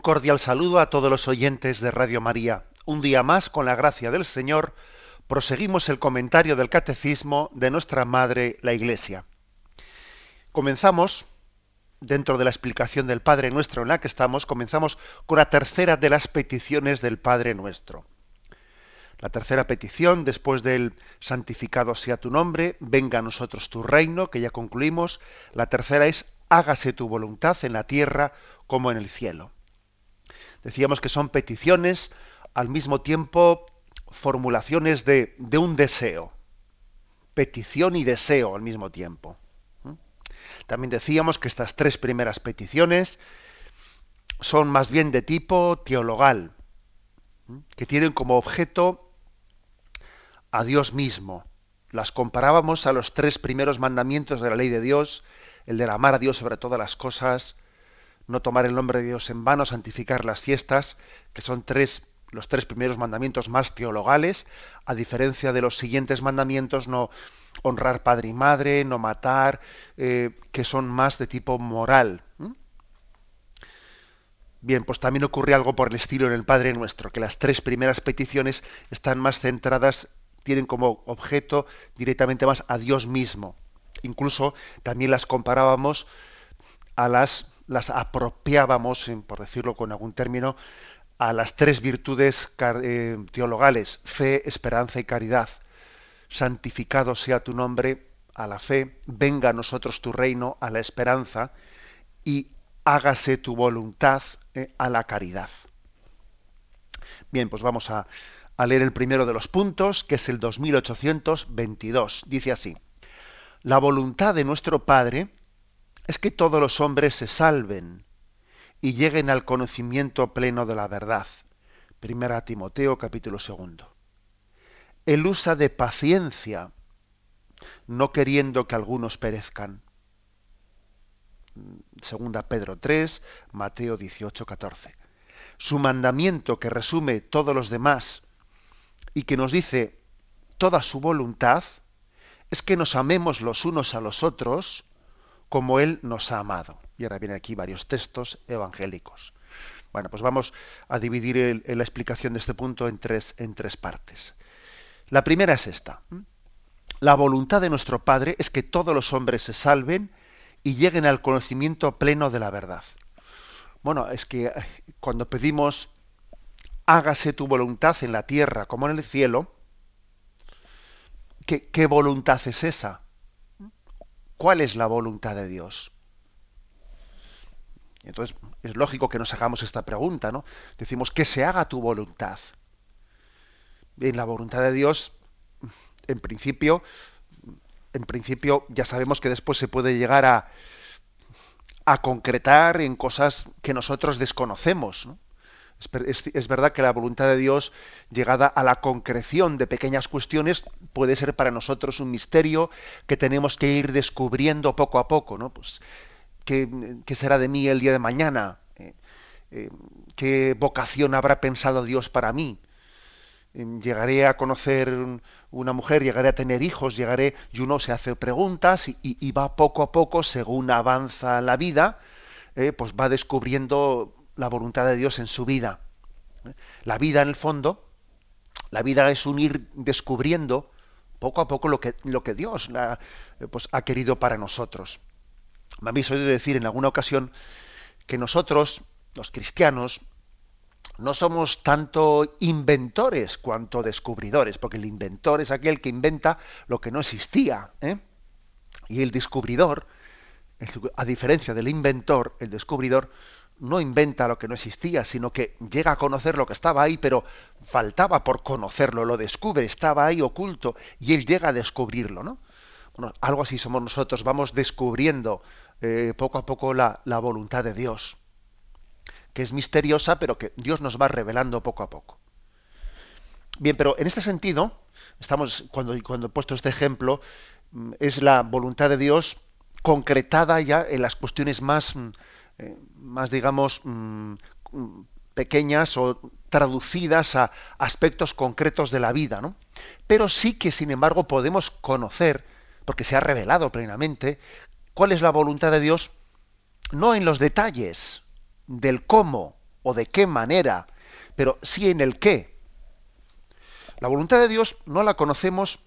Un cordial saludo a todos los oyentes de Radio María. Un día más, con la gracia del Señor, proseguimos el comentario del Catecismo de nuestra Madre, la Iglesia. Comenzamos, dentro de la explicación del Padre Nuestro en la que estamos, comenzamos con la tercera de las peticiones del Padre Nuestro. La tercera petición, después del santificado sea tu nombre, venga a nosotros tu reino, que ya concluimos. La tercera es hágase tu voluntad en la tierra como en el cielo. Decíamos que son peticiones, al mismo tiempo formulaciones de, un deseo. Petición y deseo al mismo tiempo. También decíamos que estas tres primeras peticiones son más bien de tipo teologal, que tienen como objeto a Dios mismo. Las comparábamos a los tres primeros mandamientos de la ley de Dios, el de amar a Dios sobre todas las cosas, no tomar el nombre de Dios en vano, santificar las fiestas, que son tres, los tres primeros mandamientos más teologales, a diferencia de los siguientes mandamientos, no honrar padre y madre, no matar, eh, que son más de tipo moral. Bien, pues también ocurre algo por el estilo en el Padre Nuestro, que las tres primeras peticiones están más centradas, tienen como objeto directamente más a Dios mismo. Incluso también las comparábamos a las las apropiábamos, por decirlo con algún término, a las tres virtudes eh, teologales, fe, esperanza y caridad. Santificado sea tu nombre a la fe, venga a nosotros tu reino a la esperanza y hágase tu voluntad eh, a la caridad. Bien, pues vamos a, a leer el primero de los puntos, que es el 2822. Dice así, la voluntad de nuestro Padre es que todos los hombres se salven y lleguen al conocimiento pleno de la verdad. Primera Timoteo capítulo segundo. Él usa de paciencia, no queriendo que algunos perezcan. Segunda Pedro 3, Mateo 18, 14. Su mandamiento que resume todos los demás y que nos dice toda su voluntad es que nos amemos los unos a los otros como Él nos ha amado. Y ahora vienen aquí varios textos evangélicos. Bueno, pues vamos a dividir la explicación de este punto en tres, en tres partes. La primera es esta. La voluntad de nuestro Padre es que todos los hombres se salven y lleguen al conocimiento pleno de la verdad. Bueno, es que eh, cuando pedimos hágase tu voluntad en la tierra como en el cielo, qué voluntad es esa? ¿Cuál es la voluntad de Dios? Entonces, es lógico que nos hagamos esta pregunta, ¿no? Decimos que se haga tu voluntad. Bien, la voluntad de Dios, en principio, en principio ya sabemos que después se puede llegar a, a concretar en cosas que nosotros desconocemos. ¿no? Es, verdad que la voluntad de Dios, llegada a la concreción de pequeñas cuestiones, puede ser para nosotros un misterio que tenemos que ir descubriendo poco a poco, ¿no? Pues, ¿qué, será de mí el día de mañana? Eh, eh, ¿Qué vocación habrá pensado Dios para mí? Eh, llegaré a conocer una mujer, llegaré a tener hijos, llegaré, y uno se hace preguntas y, va poco a poco, según avanza la vida, pues va descubriendo la voluntad de Dios en su vida. La vida, en el fondo, la vida es un ir descubriendo poco a poco lo que, lo que Dios pues, ha querido para nosotros. Me habéis oído decir en alguna ocasión que nosotros, los cristianos, no somos tanto inventores cuanto descubridores, porque el inventor es aquel que inventa lo que no existía. ¿eh? Y el descubridor, a diferencia del inventor, el descubridor no inventa lo que no existía, sino que llega a conocer lo que estaba ahí, pero faltaba por conocerlo, lo descubre, estaba ahí oculto y él llega a descubrirlo, ¿no? Bueno, algo así somos nosotros, vamos descubriendo eh, poco a poco la, voluntad de Dios. que es misteriosa, pero que Dios nos va revelando poco a poco. Bien, pero en este sentido, estamos, cuando, cuando he puesto este ejemplo, mm, es la voluntad de Dios concretada ya en las cuestiones más, mm, más digamos, mm, pequeñas o traducidas a aspectos concretos de la vida, ¿no? Pero sí que, sin embargo, podemos conocer, porque se ha revelado plenamente, cuál es la voluntad de Dios, no en los detalles del cómo o de qué manera, pero sí en el qué. La voluntad de Dios no la conocemos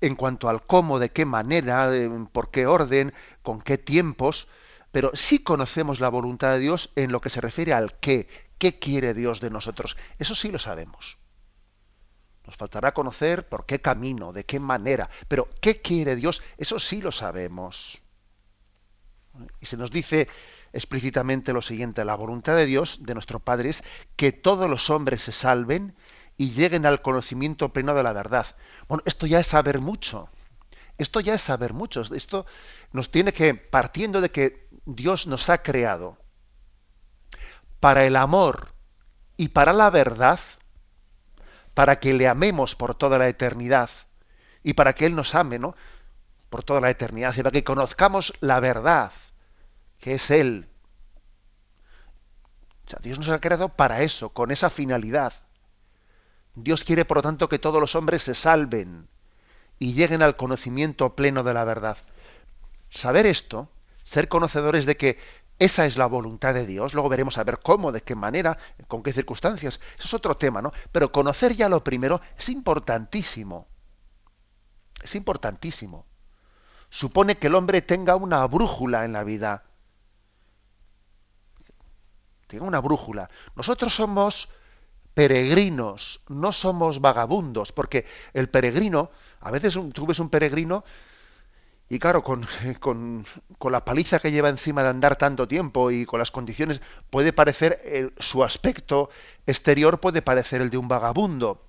en cuanto al cómo, de qué manera, por qué orden, con qué tiempos, pero sí conocemos la voluntad de Dios en lo que se refiere al qué, qué quiere Dios de nosotros. Eso sí lo sabemos. Nos faltará conocer por qué camino, de qué manera, pero qué quiere Dios, eso sí lo sabemos. Y se nos dice explícitamente lo siguiente, la voluntad de Dios, de nuestro Padre, es que todos los hombres se salven y lleguen al conocimiento pleno de la verdad. Bueno, esto ya es saber mucho. Esto ya es saber mucho. Esto nos tiene que, partiendo de que Dios nos ha creado para el amor y para la verdad, para que le amemos por toda la eternidad y para que Él nos ame, ¿no? Por toda la eternidad y para que conozcamos la verdad, que es Él. Dios nos ha creado para eso, con esa finalidad. Dios quiere, por lo tanto, que todos los hombres se salven y lleguen al conocimiento pleno de la verdad. Saber esto, ser conocedores de que esa es la voluntad de Dios, luego veremos a ver cómo, de qué manera, con qué circunstancias, eso es otro tema, ¿no? Pero conocer ya lo primero es importantísimo. Es importantísimo. Supone que el hombre tenga una brújula en la vida. Tenga una brújula. Nosotros somos peregrinos, no somos vagabundos, porque el peregrino, a veces tú ves un peregrino y claro, con, con, con, la paliza que lleva encima de andar tanto tiempo y con las condiciones, puede parecer, su aspecto exterior puede parecer el de un vagabundo.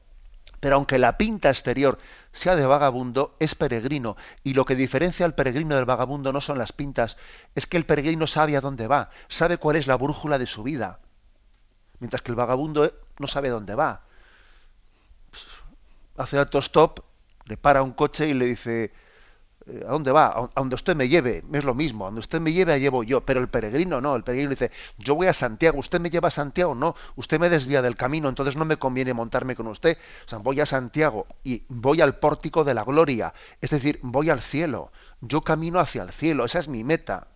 Pero aunque la pinta exterior sea de vagabundo, es peregrino. Y lo que diferencia al peregrino del vagabundo no son las pintas, es que el peregrino sabe a dónde va, sabe cuál es la brújula de su vida mientras que el vagabundo eh, no sabe dónde va. Hace autostop, le para un coche y le dice, ¿a dónde va? A donde usted me lleve, es lo mismo, a donde usted me lleve, llevo yo, pero el peregrino no, el peregrino dice, yo voy a Santiago, usted me lleva a Santiago, no, usted me desvía del camino, entonces no me conviene montarme con usted, o sea, voy a Santiago y voy al pórtico de la gloria, es decir, voy al cielo, yo camino hacia el cielo, esa es mi meta,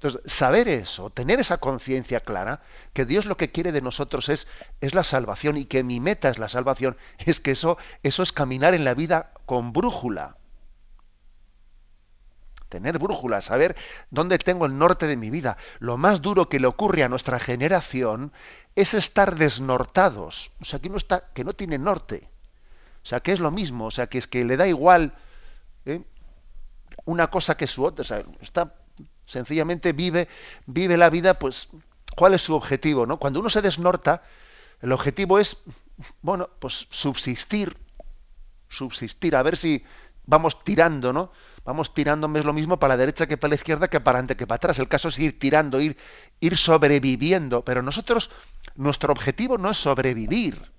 entonces, saber eso, tener esa conciencia clara, que Dios lo que quiere de nosotros es, es la salvación y que mi meta es la salvación, es que eso, eso es caminar en la vida con brújula. Tener brújula, saber dónde tengo el norte de mi vida. Lo más duro que le ocurre a nuestra generación es estar desnortados. O sea, que no, está, que no tiene norte. O sea, que es lo mismo. O sea, que es que le da igual ¿eh? una cosa que su otra. O sea, está Sencillamente vive, vive la vida, pues, ¿cuál es su objetivo? ¿no? Cuando uno se desnorta, el objetivo es, bueno, pues subsistir, subsistir, a ver si vamos tirando, ¿no? Vamos tirando, es lo mismo para la derecha que para la izquierda, que para adelante que para atrás. El caso es ir tirando, ir, ir sobreviviendo. Pero nosotros, nuestro objetivo no es sobrevivir.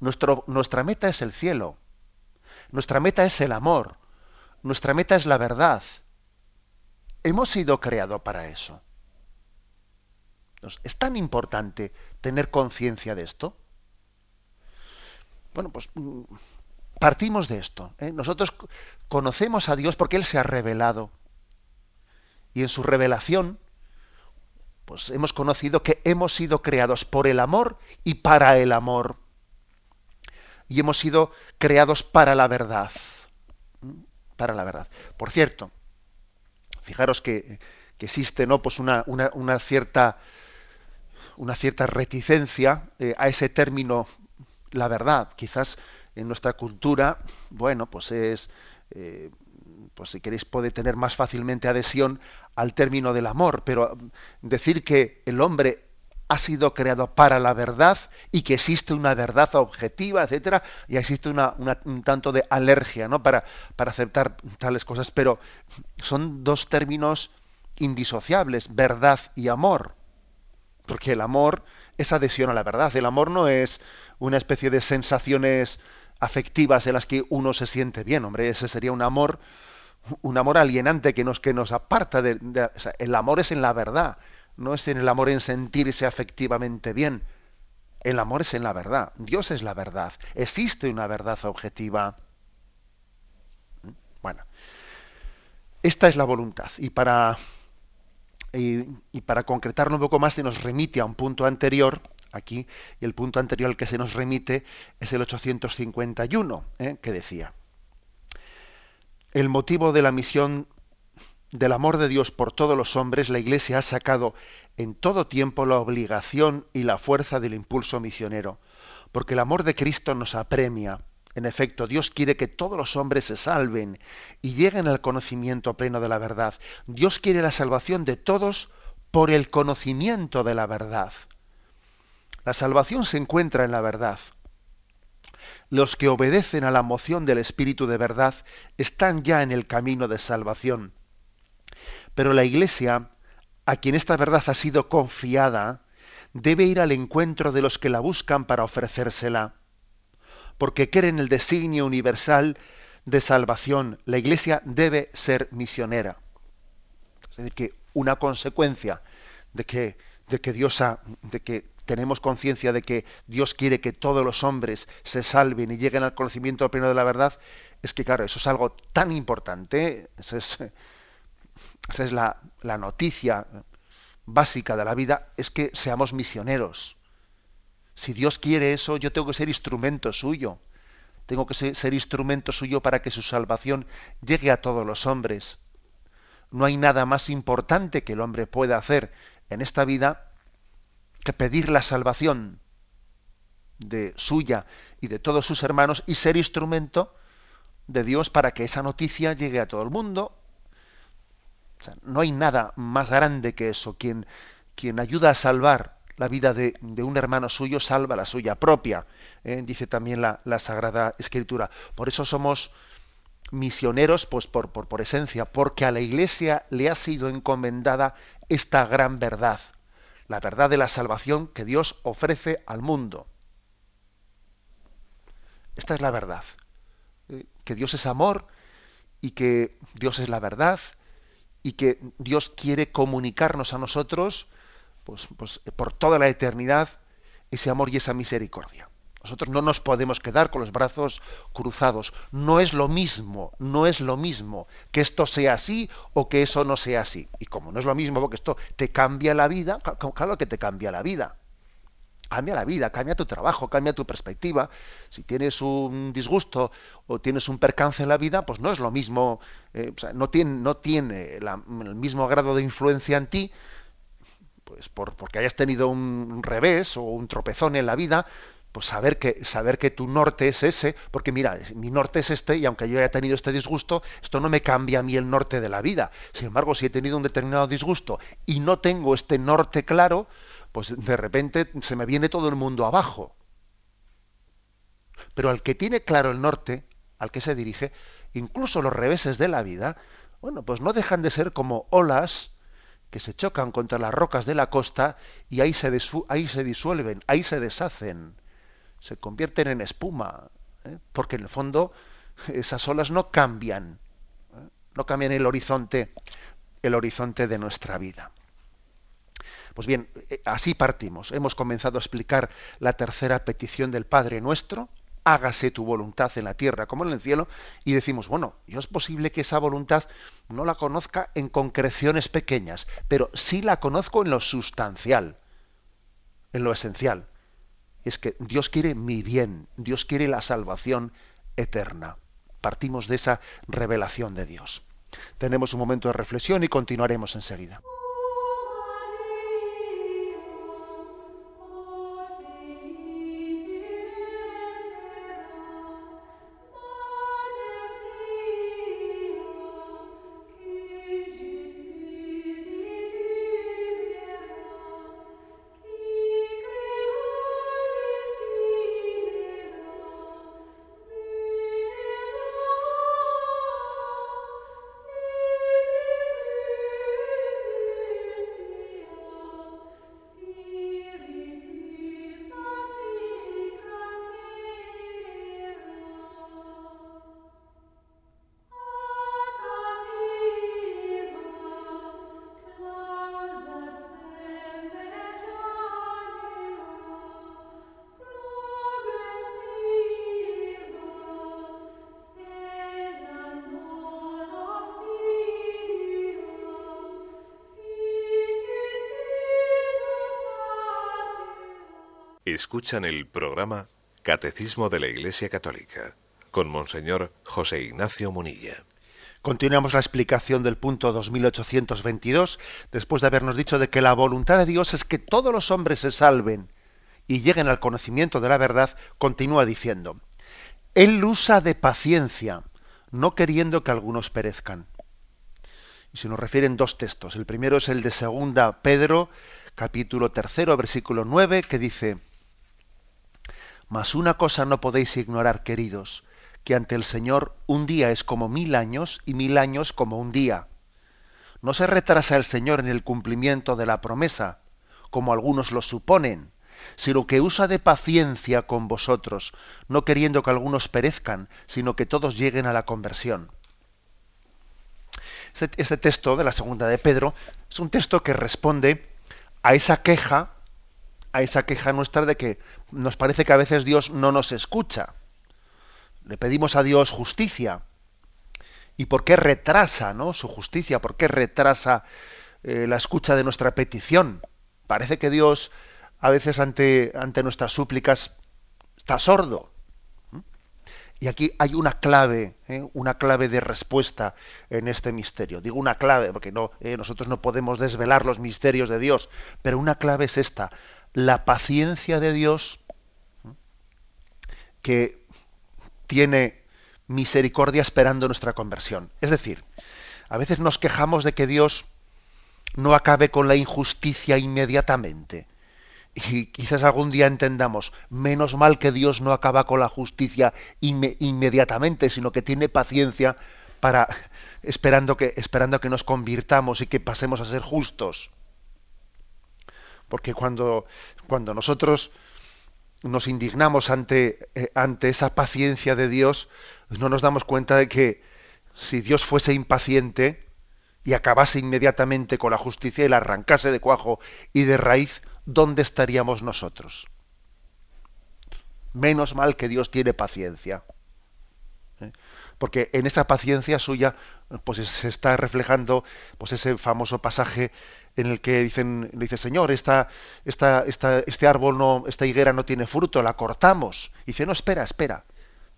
Nuestra meta es el cielo. Nuestra meta es el amor. Nuestra meta es la verdad. Hemos sido creados para eso. ¿Es tan importante tener conciencia de esto? Bueno, pues mm, partimos de esto. ¿eh? Nosotros conocemos a Dios porque Él se ha revelado. Y en su revelación, pues hemos conocido que hemos sido creados por el amor y para el amor. Y hemos sido creados para la verdad. Para la verdad. Por cierto, fijaros que, existe ¿no? pues una, cierta una cierta reticencia eh, a ese término la verdad quizás en nuestra cultura bueno pues es eh, pues si queréis puede tener más fácilmente adhesión al término del amor pero decir que el hombre ha sido creado para la verdad y que existe una verdad objetiva, etcétera, y existe una, un tanto de alergia, ¿no? Para, para aceptar tales cosas, pero son dos términos indisociables, verdad y amor. Porque el amor es adhesión a la verdad. El amor no es una especie de sensaciones afectivas en las que uno se siente bien, hombre, ese sería un amor un amor alienante que nos que nos aparta de, el amor es en la verdad, no es en el amor en sentirse afectivamente bien. El amor es en la verdad. Dios es la verdad. Existe una verdad objetiva. Bueno, esta es la voluntad. Y para, y, para concretarlo un poco más, se nos remite a un punto anterior, aquí, el punto anterior al que se nos remite es el 851, ¿eh? que decía, el motivo de la misión del amor de Dios por todos los hombres, la Iglesia ha sacado en todo tiempo la obligación y la fuerza del impulso misionero, porque el amor de Cristo nos apremia. En efecto, Dios quiere que todos los hombres se salven y lleguen al conocimiento pleno de la verdad. Dios quiere la salvación de todos por el conocimiento de la verdad. La salvación se encuentra en la verdad. Los que obedecen a la moción del Espíritu de verdad están ya en el camino de salvación. Pero la Iglesia, a quien esta verdad ha sido confiada, debe ir al encuentro de los que la buscan para ofrecérsela. Porque cree en el designio universal de salvación, la Iglesia debe ser misionera. Es decir, que una consecuencia de que, de que Dios ha, de que tenemos conciencia de que Dios quiere que todos los hombres se salven y lleguen al conocimiento pleno de la verdad, es que claro, eso es algo tan importante, esa es, la, noticia básica de la vida, es que seamos misioneros. Si Dios quiere eso, yo tengo que ser instrumento suyo. Tengo que ser, instrumento suyo para que su salvación llegue a todos los hombres. No hay nada más importante que el hombre pueda hacer en esta vida que pedir la salvación de suya y de todos sus hermanos y ser instrumento de Dios para que esa noticia llegue a todo el mundo. no hay nada más grande que eso. Quien, quien ayuda a salvar la vida de, un hermano suyo salva la suya propia, ¿eh? dice también la, Sagrada Escritura. Por eso somos misioneros, pues por, por, por esencia, porque a la Iglesia le ha sido encomendada esta gran verdad la verdad de la salvación que Dios ofrece al mundo. Esta es la verdad. Eh, que Dios es amor y que Dios es la verdad y que Dios quiere comunicarnos a nosotros pues, pues, por toda la eternidad ese amor y esa misericordia. Nosotros no nos podemos quedar con los brazos cruzados. No es lo mismo, no es lo mismo que esto sea así o que eso no sea así. Y como no es lo mismo porque esto te cambia la vida, claro que te cambia la vida. Cambia la vida, cambia tu trabajo, cambia tu perspectiva. Si tienes un disgusto o tienes un percance en la vida, pues no es lo mismo, eh, no tiene, no tiene el mismo grado de influencia en ti, pues por, porque hayas tenido un revés o un tropezón en la vida, pues saber que, saber que tu norte es ese, porque mira, mi norte es este y aunque yo haya tenido este disgusto, esto no me cambia a mí el norte de la vida. Sin embargo, si he tenido un determinado disgusto y no tengo este norte claro, pues de repente se me viene todo el mundo abajo. Pero al que tiene claro el norte, al que se dirige, incluso los reveses de la vida, bueno, pues no dejan de ser como olas que se chocan contra las rocas de la costa y ahí se, ahí se disuelven, ahí se deshacen se convierten en espuma, ¿eh? porque en el fondo esas olas no cambian, ¿eh? no cambian el horizonte, el horizonte de nuestra vida. Pues bien, eh, así partimos. Hemos comenzado a explicar la tercera petición del Padre nuestro, hágase tu voluntad en la tierra como en el cielo, y decimos, bueno, yo es posible que esa voluntad no la conozca en concreciones pequeñas, pero sí la conozco en lo sustancial, en lo esencial es que Dios quiere mi bien, Dios quiere la salvación eterna. Partimos de esa revelación de Dios. Tenemos un momento de reflexión y continuaremos enseguida. Escuchan el programa Catecismo de la Iglesia Católica con Monseñor José Ignacio Munilla. Continuamos la explicación del punto 2822, después de habernos dicho de que la voluntad de Dios es que todos los hombres se salven y lleguen al conocimiento de la verdad, continúa diciendo, Él usa de paciencia, no queriendo que algunos perezcan. Y se nos refieren dos textos. El primero es el de segunda Pedro, capítulo tercero, versículo 9, que dice, Mas una cosa no podéis ignorar, queridos, que ante el Señor un día es como mil años y mil años como un día. No se retrasa el Señor en el cumplimiento de la promesa, como algunos lo suponen, sino que usa de paciencia con vosotros, no queriendo que algunos perezcan, sino que todos lleguen a la conversión. Este, texto de la segunda de Pedro es un texto que responde a esa queja, a esa queja nuestra de que nos parece que a veces Dios no nos escucha. Le pedimos a Dios justicia. ¿Y por qué retrasa ¿no? su justicia? ¿Por qué retrasa eh, la escucha de nuestra petición? Parece que Dios a veces ante, ante nuestras súplicas está sordo. Y aquí hay una clave, ¿eh? una clave de respuesta en este misterio. Digo una clave porque no, ¿eh? nosotros no podemos desvelar los misterios de Dios, pero una clave es esta: la paciencia de Dios que tiene misericordia esperando nuestra conversión. Es decir, a veces nos quejamos de que Dios no acabe con la injusticia inmediatamente y quizás algún día entendamos, menos mal que Dios no acaba con la justicia inmediatamente, sino que tiene paciencia para esperando que esperando que nos convirtamos y que pasemos a ser justos. Porque cuando cuando nosotros nos indignamos ante eh, ante esa paciencia de Dios, no nos damos cuenta de que si Dios fuese impaciente y acabase inmediatamente con la justicia y la arrancase de cuajo y de raíz, ¿dónde estaríamos nosotros? Menos mal que Dios tiene paciencia. ¿eh? Porque en esa paciencia suya pues se está reflejando pues ese famoso pasaje en el que dicen, dice Señor, esta, esta, este árbol no, esta higuera no tiene fruto, la cortamos. Y dice, no, espera, espera,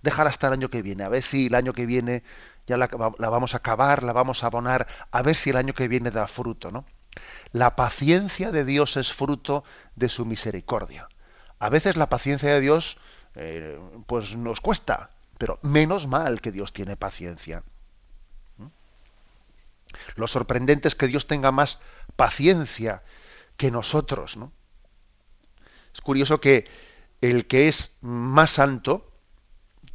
déjala hasta el año que viene, a ver si el año que viene ya la, la vamos a acabar, la vamos a abonar, a ver si el año que viene da fruto, ¿no? La paciencia de Dios es fruto de su misericordia. A veces la paciencia de Dios eh, pues nos cuesta, pero menos mal que Dios tiene paciencia. Lo sorprendente es que Dios tenga más paciencia que nosotros. ¿no? Es curioso que el que es más santo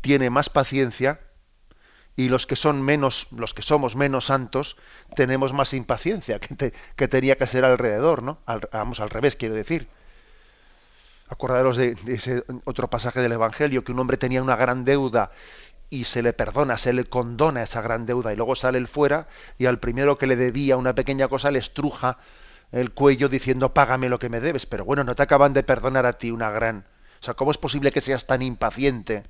tiene más paciencia y los que son menos, los que somos menos santos, tenemos más impaciencia que, tenía que ser alrededor, ¿no? vamos al revés, quiero decir. Acordaros de, ese otro pasaje del Evangelio, que un hombre tenía una gran deuda y se le perdona, se le condona esa gran deuda y luego sale él fuera y al primero que le debía una pequeña cosa le estruja el cuello diciendo págame lo que me debes, pero bueno, no te acaban de perdonar a ti una gran... O sea, ¿cómo es posible que seas tan impaciente?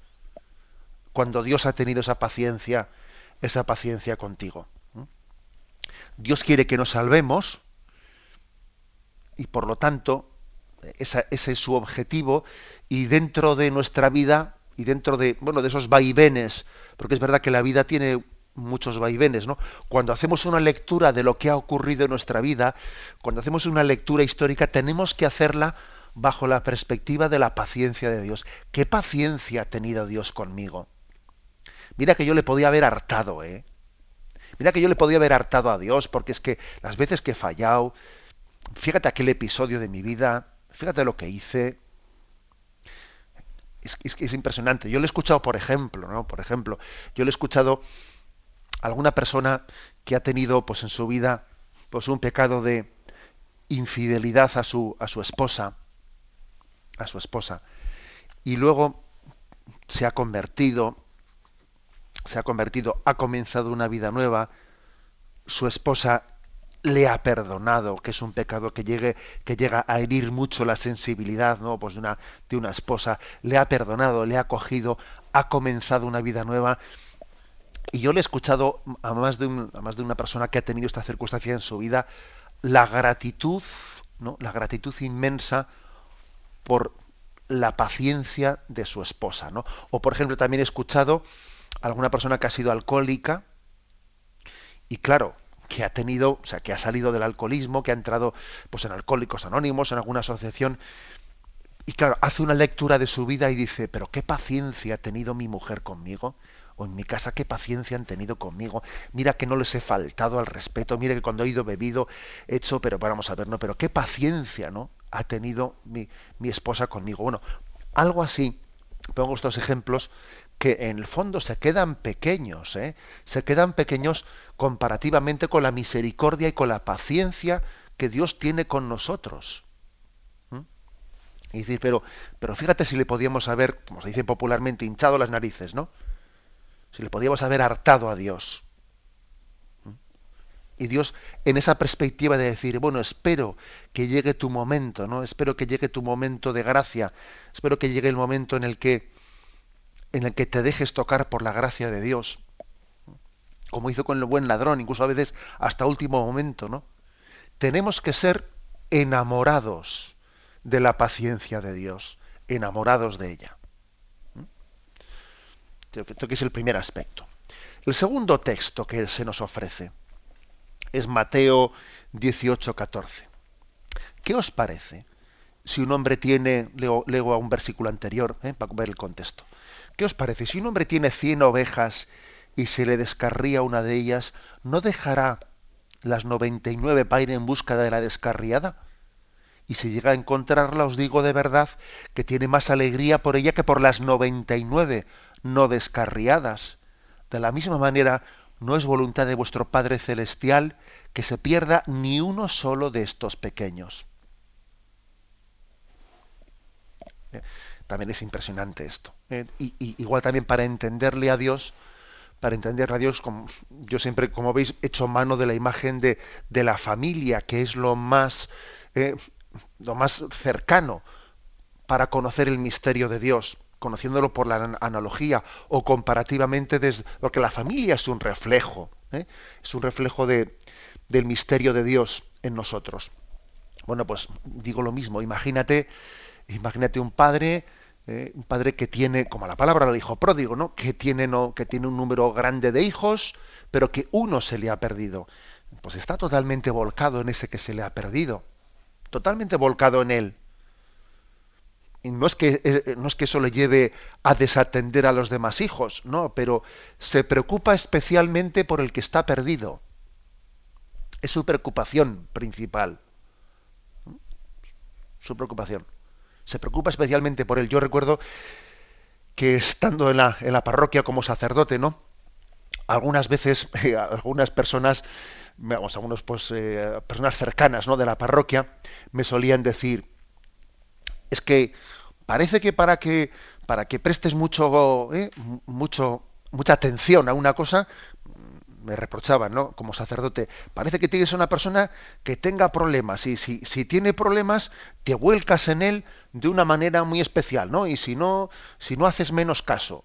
cuando Dios ha tenido esa paciencia, esa paciencia contigo. Dios quiere que nos salvemos y por lo tanto ese es su objetivo y dentro de nuestra vida y dentro de bueno de esos vaivenes porque es verdad que la vida tiene muchos vaivenes no cuando hacemos una lectura de lo que ha ocurrido en nuestra vida cuando hacemos una lectura histórica tenemos que hacerla bajo la perspectiva de la paciencia de Dios qué paciencia ha tenido Dios conmigo Mira que yo le podía haber hartado, ¿eh? Mira que yo le podía haber hartado a Dios, porque es que las veces que he fallado, fíjate aquel episodio de mi vida, fíjate lo que hice. Es, es, es impresionante. Yo le he escuchado, por ejemplo, ¿no? Por ejemplo, yo le he escuchado a alguna persona que ha tenido, pues, en su vida, pues, un pecado de infidelidad a su, a su esposa, a su esposa, y luego se ha convertido, se ha convertido, ha comenzado una vida nueva, su esposa le ha perdonado, que es un pecado que llegue, que llega a herir mucho la sensibilidad, ¿no? Pues de una, de una esposa, le ha perdonado, le ha acogido, ha comenzado una vida nueva. Y yo le he escuchado a más de, a más de una persona que ha tenido esta circunstancia en su vida, la gratitud, ¿no? La gratitud inmensa por la paciencia de su esposa, ¿no? O por ejemplo también he escuchado a alguna persona que ha sido alcohólica y claro, que ha tenido, o sea, que ha salido del alcoholismo, que ha entrado pues en Alcohólicos Anónimos, en alguna asociación y claro, hace una lectura de su vida y dice, pero qué paciencia ha tenido mi mujer conmigo, o en mi casa qué paciencia han tenido conmigo. Mira que no les he faltado al respeto, mira que cuando he ido bebido, he hecho, pero vamos a ver, no, pero qué paciencia, ¿no? Ha tenido mi, mi esposa conmigo. Bueno, algo así, pongo estos ejemplos que en el fondo se quedan pequeños, ¿eh? se quedan pequeños comparativamente con la misericordia y con la paciencia que Dios tiene con nosotros. Y decir, pero, pero fíjate si le podíamos haber, como se dice popularmente, hinchado las narices, ¿no? Si le podíamos haber hartado a Dios. ¿Mm? Y Dios, en esa perspectiva de decir, bueno, espero que llegue tu momento, ¿no? Espero que llegue tu momento de gracia, espero que llegue el momento en el que, en el que te dejes tocar por la gracia de Dios, como hizo con el buen ladrón, incluso a veces hasta último momento, ¿no? Tenemos que ser enamorados de la paciencia de Dios, enamorados de ella. ¿Mm? Creo que es el primer aspecto. El segundo texto que se nos ofrece es Mateo 18, 14. ¿Qué os parece si un hombre tiene, leo, a un versículo anterior, eh, para ver el contexto, ¿qué os parece si un hombre tiene 100 ovejas y se le descarría una de ellas, no dejará las 99 para ir en busca de la descarriada? y si llega a encontrarla, os digo de verdad que tiene más alegría por ella que por las 99 no descarriadas. De la misma manera, no es voluntad de vuestro Padre Celestial que se pierda ni uno solo de estos pequeños. También es impresionante esto. Eh, y, igual también para entenderle a Dios, para entenderle a Dios, como, yo siempre, como veis, he hecho mano de la imagen de, de la familia, que es lo más eh, lo más cercano para conocer el misterio de Dios, conociéndolo por la analogía o comparativamente, desde, porque la familia es un reflejo, ¿eh? es un reflejo de, del misterio de Dios en nosotros. Bueno, pues digo lo mismo, imagínate, imagínate un padre, ¿eh? un padre que tiene, como la palabra lo dijo pródigo, ¿no? Que tiene, un número grande de hijos, pero que uno se le ha perdido. Pues está totalmente volcado en ese que se le ha perdido totalmente volcado en él. Y no es que eh, no es que eso le lleve a desatender a los demás hijos, no, pero se preocupa especialmente por el que está perdido. Es su preocupación principal. Su preocupación. Se preocupa especialmente por él. Yo recuerdo que estando en la, en la parroquia como sacerdote, ¿no? Algunas veces, algunas personas vamos, algunos pues eh, personas cercanas ¿no? de la parroquia me solían decir es que parece que para que para que prestes mucho eh, mucho mucha atención a una cosa me reprochaban, ¿no? Como sacerdote, parece que tienes una persona que tenga problemas y si, si tiene problemas te vuelcas en él de una manera muy especial, ¿no? Y si no, si no haces menos caso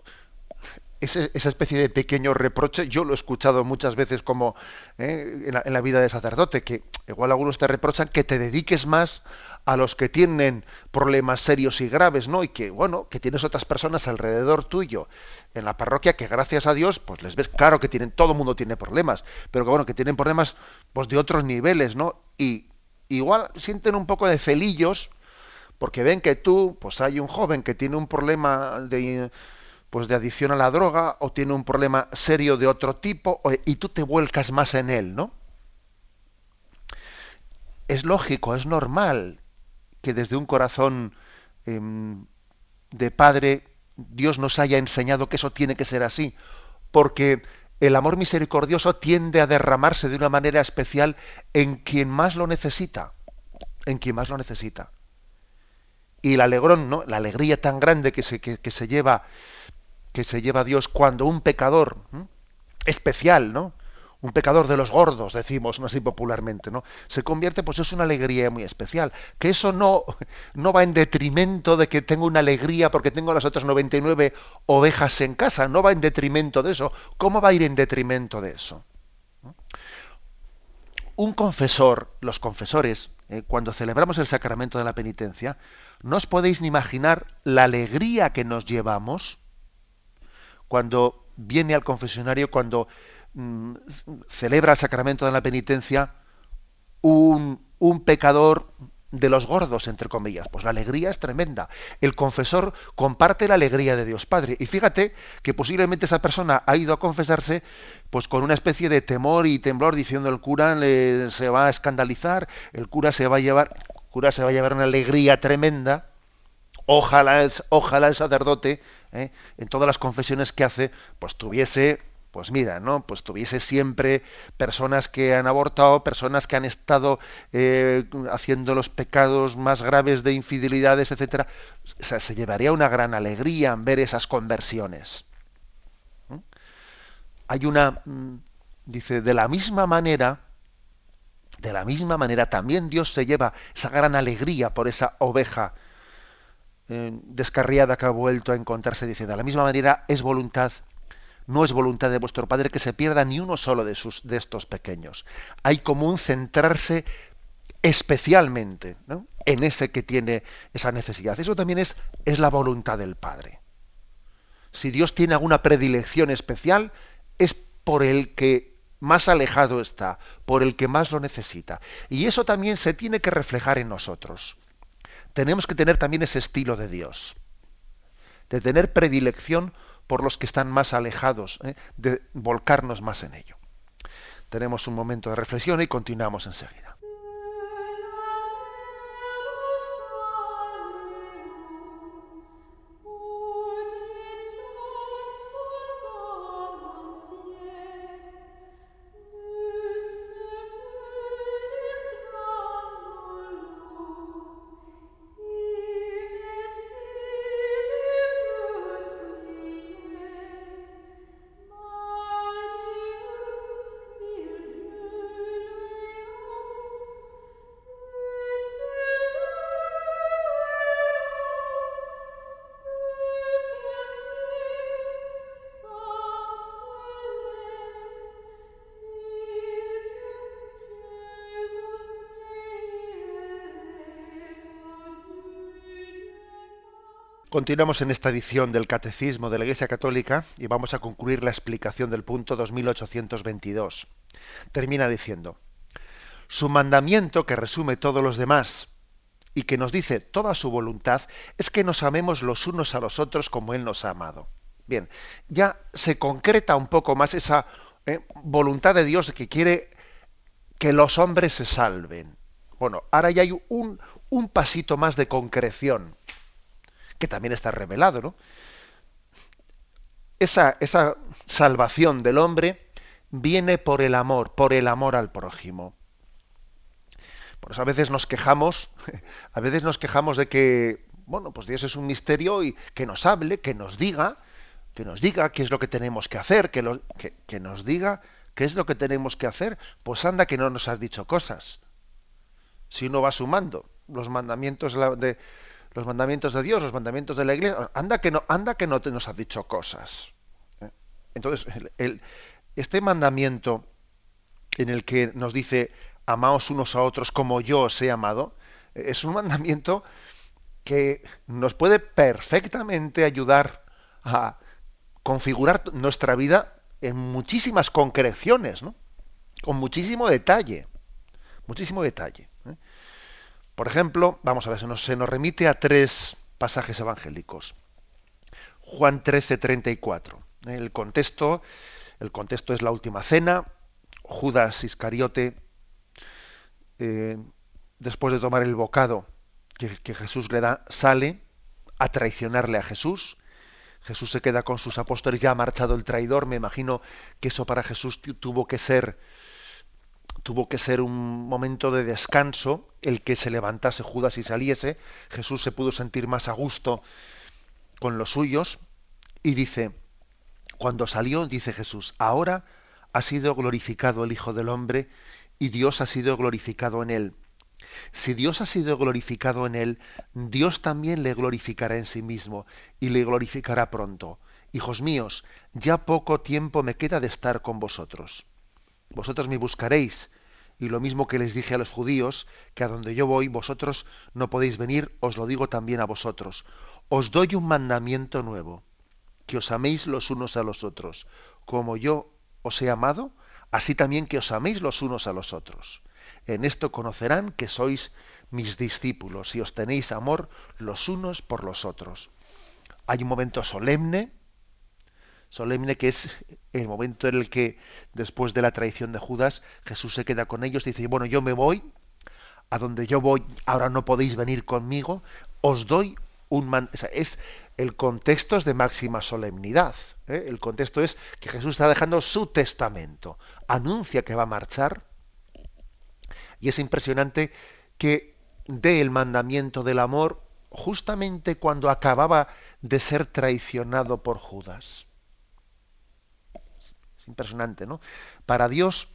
esa especie de pequeño reproche, yo lo he escuchado muchas veces como eh, en, la, vida de sacerdote, que igual algunos te reprochan que te dediques más a los que tienen problemas serios y graves, ¿no? Y que, bueno, que tienes otras personas alrededor tuyo en la parroquia que gracias a Dios, pues les ves, claro que tienen, todo el mundo tiene problemas, pero que bueno, que tienen problemas pues de otros niveles, ¿no? Y igual sienten un poco de celillos porque ven que tú, pues hay un joven que tiene un problema de pues de adicción a la droga o tiene un problema serio de otro tipo y tú te vuelcas más en él, ¿no? Es lógico, es normal que desde un corazón em, de padre Dios nos haya enseñado que eso tiene que ser así, porque el amor misericordioso tiende a derramarse de una manera especial en quien más lo necesita, en quien más lo necesita. Y el alegrón, ¿no? La alegría tan grande que se, que se lleva que se lleva Dios cuando un pecador especial, ¿no? Un pecador de los gordos, decimos, así popularmente, ¿no? Se convierte, pues es una alegría muy especial. Que eso no, no va en detrimento de que tengo una alegría porque tengo las otras 99 ovejas en casa, no va en detrimento de eso. ¿Cómo va a ir en detrimento de eso? Un confesor, los confesores, eh, cuando celebramos el sacramento de la penitencia, no os podéis ni imaginar la alegría que nos llevamos cuando viene al confesionario, cuando mm, celebra el sacramento de la penitencia, un, un pecador de los gordos, entre comillas. Pues la alegría es tremenda. El confesor comparte la alegría de Dios Padre. Y fíjate que posiblemente esa persona ha ido a confesarse pues con una especie de temor y temblor diciendo el cura se va a escandalizar, el cura se va a llevar, el cura se va a llevar una alegría tremenda. Ojalá, ojalá el sacerdote, ¿eh? en todas las confesiones que hace, pues tuviese pues mira, ¿no? Pues tuviese siempre personas que han abortado, personas que han estado eh, haciendo los pecados más graves de infidelidades, etcétera. Se llevaría una gran alegría en ver esas conversiones. ¿Mm? Hay una, mm, dice, de la misma manera, de la misma manera también Dios se lleva esa gran alegría por esa oveja eh, descarriada que ha vuelto a encontrarse. Dice, de la misma manera es voluntad no es voluntad de vuestro Padre que se pierda ni uno solo de, sus, de estos pequeños. Hay como un centrarse especialmente en ese que tiene esa necesidad. Eso también es, es la voluntad del Padre. Si Dios tiene alguna predilección especial, es por el que más alejado está, por el que más lo necesita. Y eso también se tiene que reflejar en nosotros. Tenemos que tener también ese estilo de Dios, de tener predilección por los que están más alejados, ¿eh? de volcarnos más en ello. Tenemos un momento de reflexión y continuamos enseguida. Continuamos en esta edición del Catecismo de la Iglesia Católica y vamos a concluir la explicación del punto 2822. Termina diciendo, su mandamiento, que resume todos los demás y que nos dice toda su voluntad, es que nos amemos los unos a los otros como Él nos ha amado. Bien, ya se concreta un poco más esa eh, voluntad de Dios que quiere que los hombres se salven. Bueno, ahora ya hay un, un pasito más de concreción que también está revelado, ¿no? Esa, esa salvación del hombre viene por el amor, por el amor al prójimo. Por eso a veces nos quejamos, a veces nos quejamos de que, bueno, pues Dios es un misterio y que nos hable, que nos diga, que nos diga qué es lo que tenemos que hacer, que, lo, que, nos diga qué es lo que tenemos que hacer. Pues anda que no nos has dicho cosas. Si uno va sumando los mandamientos de, los mandamientos de Dios, los mandamientos de la Iglesia, anda que no, anda que no te nos has dicho cosas. ¿eh? Entonces, este mandamiento en el que nos dice amaos unos a otros como yo os he amado, es un mandamiento que nos puede perfectamente ayudar a configurar nuestra vida en muchísimas concreciones, ¿no? con muchísimo detalle, muchísimo detalle. Por ejemplo, vamos a ver, se nos, se nos remite a tres pasajes evangélicos. Juan 13, 34. El contexto, el contexto es la última cena. Judas Iscariote, eh, después de tomar el bocado que, que Jesús le da, sale a traicionarle a Jesús. Jesús se queda con sus apóstoles, ya ha marchado el traidor. Me imagino que eso para Jesús tuvo que ser tuvo que ser un momento de descanso el que se levantase Judas y saliese. Jesús se pudo sentir más a gusto con los suyos y dice, cuando salió, dice Jesús, ahora ha sido glorificado el Hijo del Hombre y Dios ha sido glorificado en él. Si Dios ha sido glorificado en él, Dios también le glorificará en sí mismo y le glorificará pronto. Hijos míos, ya poco tiempo me queda de estar con vosotros. Vosotros me buscaréis Y lo mismo que les dije a los judíos, que a donde yo voy vosotros no podéis venir, os lo digo también a vosotros. Os doy un mandamiento nuevo, que os améis los unos a los otros. Como yo os he amado, así también que os améis los unos a los otros. En esto conocerán que sois mis discípulos, si os tenéis amor los unos por los otros. Hay un momento solemne, solemne que es el momento en el que después de la traición de Judas Jesús se queda con ellos y dice, bueno, yo me voy, a donde yo voy ahora no podéis venir conmigo, os doy un man es el contexto es de máxima solemnidad. ¿eh? El contexto es que Jesús está dejando su testamento, anuncia que va a marchar y es impresionante que dé el mandamiento del amor justamente cuando acababa de ser traicionado por Judas. Es impresionante, ¿no? Para Dios,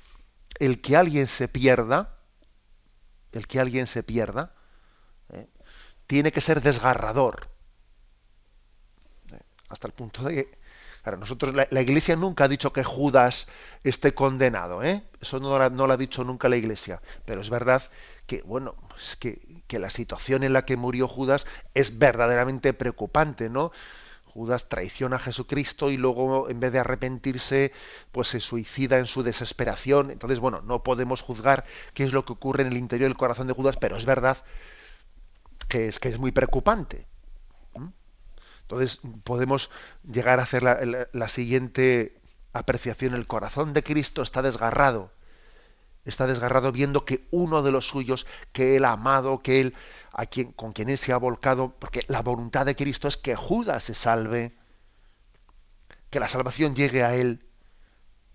el que alguien se pierda, el que alguien se pierda, ¿eh? tiene que ser desgarrador. ¿eh? Hasta el punto de que, claro, nosotros, la, Iglesia nunca ha dicho que Judas esté condenado, ¿eh? Eso no, lo ha dicho nunca la Iglesia. Pero es verdad que, bueno, es que, la situación en la que murió Judas es verdaderamente preocupante, ¿no? Judas traiciona a Jesucristo y luego, en vez de arrepentirse, pues se suicida en su desesperación. Entonces, bueno, no podemos juzgar qué es lo que ocurre en el interior del corazón de Judas, pero es verdad que es, que es muy preocupante. Entonces, podemos llegar a hacer la siguiente apreciación. El corazón de Cristo está desgarrado está desgarrado viendo que uno de los suyos que él ha amado, que él a quien con quien él se ha volcado, porque la voluntad de Cristo es que Judas se salve, que la salvación llegue a él.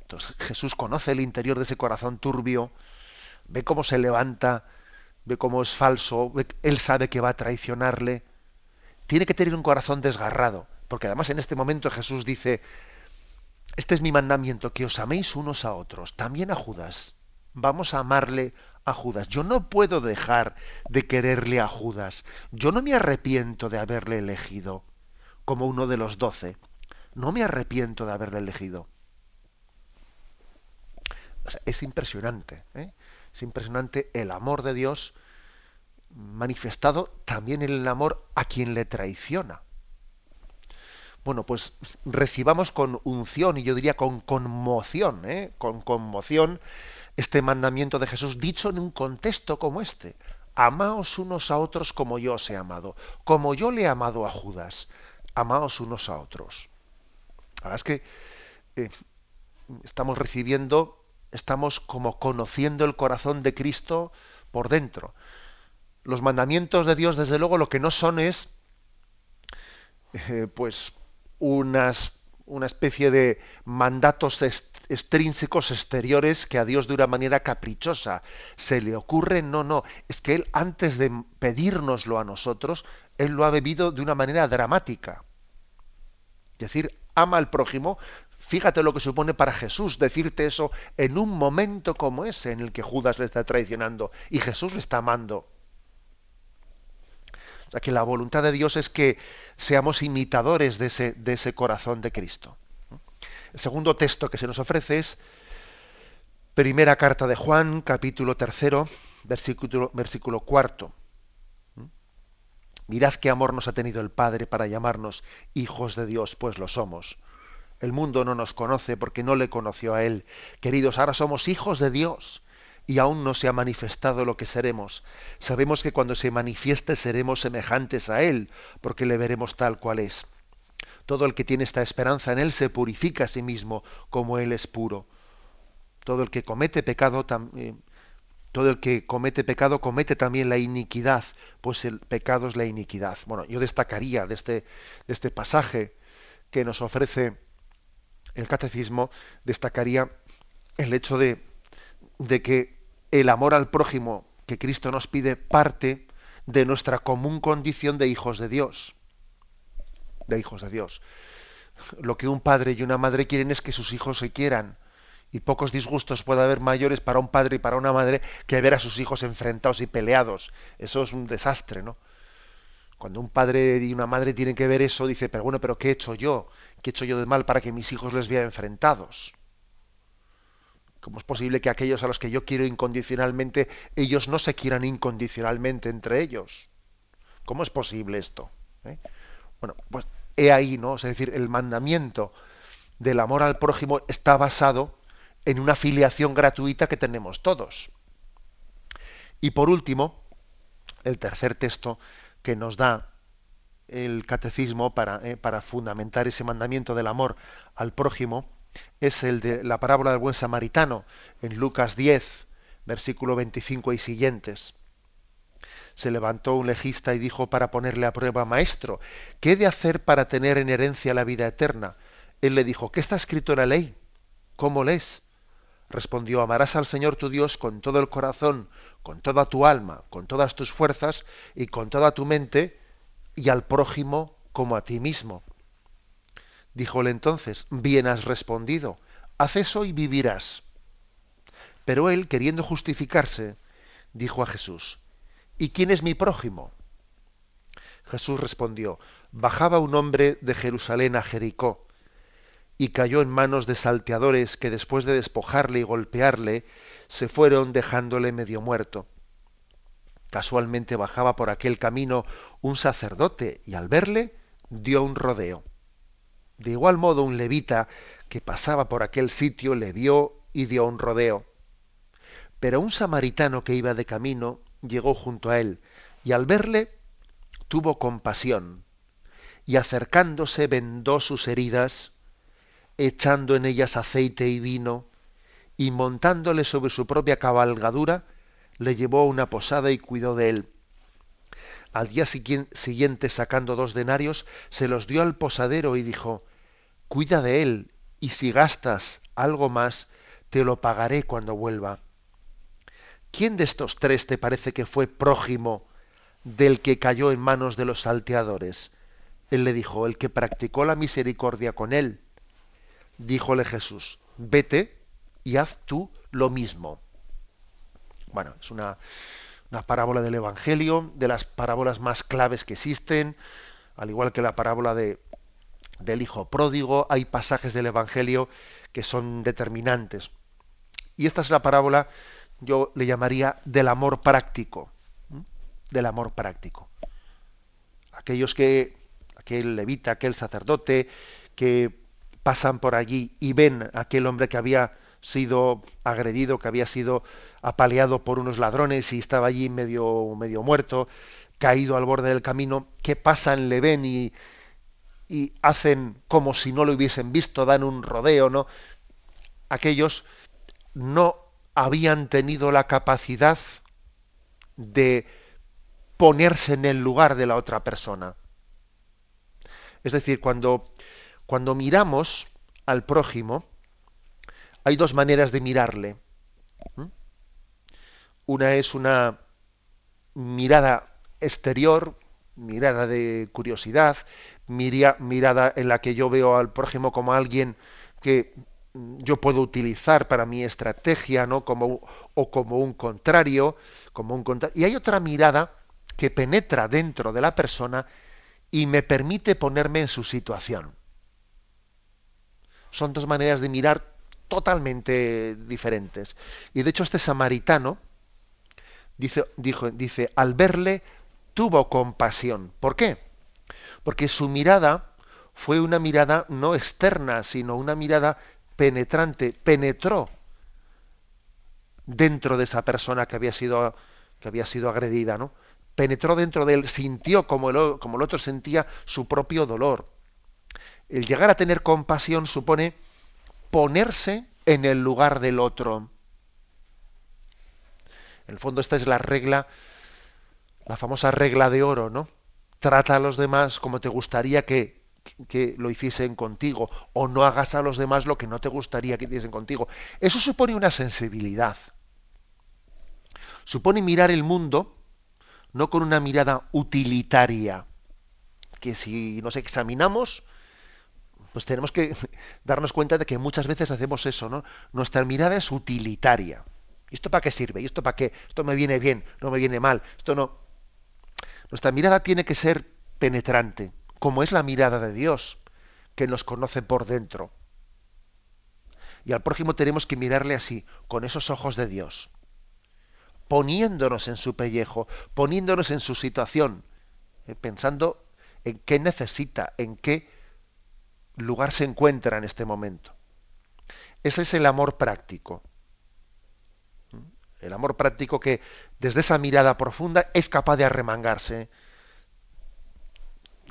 Entonces Jesús conoce el interior de ese corazón turbio, ve cómo se levanta, ve cómo es falso, él sabe que va a traicionarle. Tiene que tener un corazón desgarrado, porque además en este momento Jesús dice, este es mi mandamiento, que os améis unos a otros, también a Judas vamos a amarle a Judas. Yo no puedo dejar de quererle a Judas. Yo no me arrepiento de haberle elegido como uno de los doce. No me arrepiento de haberle elegido. es impresionante. ¿eh? Es impresionante el amor de Dios manifestado también en el amor a quien le traiciona. Bueno, pues recibamos con unción y yo diría con conmoción, ¿eh? con conmoción este mandamiento de Jesús dicho en un contexto como este. Amaos unos a otros como yo os he amado, como yo le he amado a Judas. Amaos unos a otros. La verdad es que eh, estamos recibiendo, estamos como conociendo el corazón de Cristo por dentro. Los mandamientos de Dios, desde luego, lo que no son es, eh, pues, unas, una especie de mandatos extrínsecos exteriores que a Dios de una manera caprichosa se le ocurre. No, no, es que Él antes de pedírnoslo a nosotros, Él lo ha bebido de una manera dramática. Es decir, ama al prójimo. Fíjate lo que supone para Jesús decirte eso en un momento como ese en el que Judas le está traicionando y Jesús le está amando. O sea que la voluntad de Dios es que seamos imitadores de ese, de ese corazón de Cristo. El segundo texto que se nos ofrece es Primera carta de Juan, capítulo tercero, versículo, cuarto. ¿Mm? Mirad qué amor nos ha tenido el Padre para llamarnos hijos de Dios, pues lo somos. El mundo no nos conoce porque no le conoció a Él. Queridos, ahora somos hijos de Dios y aún no se ha manifestado lo que seremos. Sabemos que cuando se manifieste seremos semejantes a Él, porque le veremos tal cual es. Todo el que tiene esta esperanza en Él se purifica a sí mismo como Él es puro. Todo el que comete pecado, eh, todo el que comete pecado comete también la iniquidad, pues el pecado es la iniquidad. Bueno, yo destacaría de este, de este pasaje que nos ofrece el catecismo, destacaría el hecho de, de que el amor al prójimo que Cristo nos pide parte de nuestra común condición de hijos de Dios de hijos de Dios. Lo que un padre y una madre quieren es que sus hijos se quieran. Y pocos disgustos puede haber mayores para un padre y para una madre que ver a sus hijos enfrentados y peleados. Eso es un desastre, ¿no? Cuando un padre y una madre tienen que ver eso, dice, pero bueno, pero ¿qué he hecho yo? ¿Qué he hecho yo de mal para que mis hijos les vean enfrentados? ¿Cómo es posible que aquellos a los que yo quiero incondicionalmente, ellos no se quieran incondicionalmente entre ellos? ¿Cómo es posible esto? ¿Eh? Bueno, pues he ahí, ¿no? Es decir, el mandamiento del amor al prójimo está basado en una filiación gratuita que tenemos todos. Y por último, el tercer texto que nos da el catecismo para, eh, para fundamentar ese mandamiento del amor al prójimo es el de la parábola del buen samaritano en Lucas 10, versículo 25 y siguientes. Se levantó un legista y dijo para ponerle a prueba, Maestro, ¿qué he de hacer para tener en herencia la vida eterna? Él le dijo, ¿qué está escrito en la ley? ¿Cómo lees? Respondió, amarás al Señor tu Dios con todo el corazón, con toda tu alma, con todas tus fuerzas y con toda tu mente, y al prójimo como a ti mismo. Díjole entonces, bien has respondido, haz eso y vivirás. Pero él, queriendo justificarse, dijo a Jesús, ¿y quién es mi prójimo? Jesús respondió, bajaba un hombre de Jerusalén a Jericó, y cayó en manos de salteadores que después de despojarle y golpearle, se fueron dejándole medio muerto. Casualmente bajaba por aquel camino un sacerdote y al verle dio un rodeo. De igual modo un levita que pasaba por aquel sitio le vio y dio un rodeo. Pero un samaritano que iba de camino llegó junto a él y al verle tuvo compasión y acercándose vendó sus heridas, echando en ellas aceite y vino, y montándole sobre su propia cabalgadura, le llevó a una posada y cuidó de él. Al día siguiente, sacando dos denarios, se los dio al posadero y dijo, Cuida de él, y si gastas algo más, te lo pagaré cuando vuelva. ¿Quién de estos tres te parece que fue prójimo del que cayó en manos de los salteadores? Él le dijo, el que practicó la misericordia con él. Díjole Jesús, vete y haz tú lo mismo. Bueno, es una, una parábola del Evangelio, de las parábolas más claves que existen, al igual que la parábola de, del Hijo Pródigo, hay pasajes del Evangelio que son determinantes. Y esta es la parábola, yo le llamaría del amor práctico, del amor práctico. Aquellos que, aquel levita, aquel sacerdote, que pasan por allí y ven a aquel hombre que había sido agredido, que había sido apaleado por unos ladrones y estaba allí medio, medio muerto, caído al borde del camino, ¿qué pasan? Le ven y, y hacen como si no lo hubiesen visto, dan un rodeo, ¿no? Aquellos no habían tenido la capacidad de ponerse en el lugar de la otra persona. Es decir, cuando, cuando miramos al prójimo, hay dos maneras de mirarle. Una es una mirada exterior, mirada de curiosidad, mirada en la que yo veo al prójimo como alguien que yo puedo utilizar para mi estrategia, ¿no? Como, o como un contrario, como un y hay otra mirada que penetra dentro de la persona y me permite ponerme en su situación. Son dos maneras de mirar totalmente diferentes. Y de hecho este samaritano dice, dijo, dice, al verle tuvo compasión. ¿Por qué? Porque su mirada fue una mirada no externa, sino una mirada penetrante, penetró dentro de esa persona que había sido, que había sido agredida, ¿no? Penetró dentro de él, sintió como el, como el otro sentía su propio dolor. El llegar a tener compasión supone ponerse en el lugar del otro. En el fondo esta es la regla, la famosa regla de oro, ¿no? Trata a los demás como te gustaría que, que lo hiciesen contigo, o no hagas a los demás lo que no te gustaría que hiciesen contigo. Eso supone una sensibilidad. Supone mirar el mundo no con una mirada utilitaria, que si nos examinamos, pues tenemos que darnos cuenta de que muchas veces hacemos eso, ¿no? Nuestra mirada es utilitaria. ¿Y esto para qué sirve? ¿Y esto para qué? Esto me viene bien, no me viene mal. Esto no. Nuestra mirada tiene que ser penetrante, como es la mirada de Dios, que nos conoce por dentro. Y al prójimo tenemos que mirarle así, con esos ojos de Dios, poniéndonos en su pellejo, poniéndonos en su situación, eh, pensando en qué necesita, en qué lugar se encuentra en este momento. Ese es el amor práctico. El amor práctico que desde esa mirada profunda es capaz de arremangarse,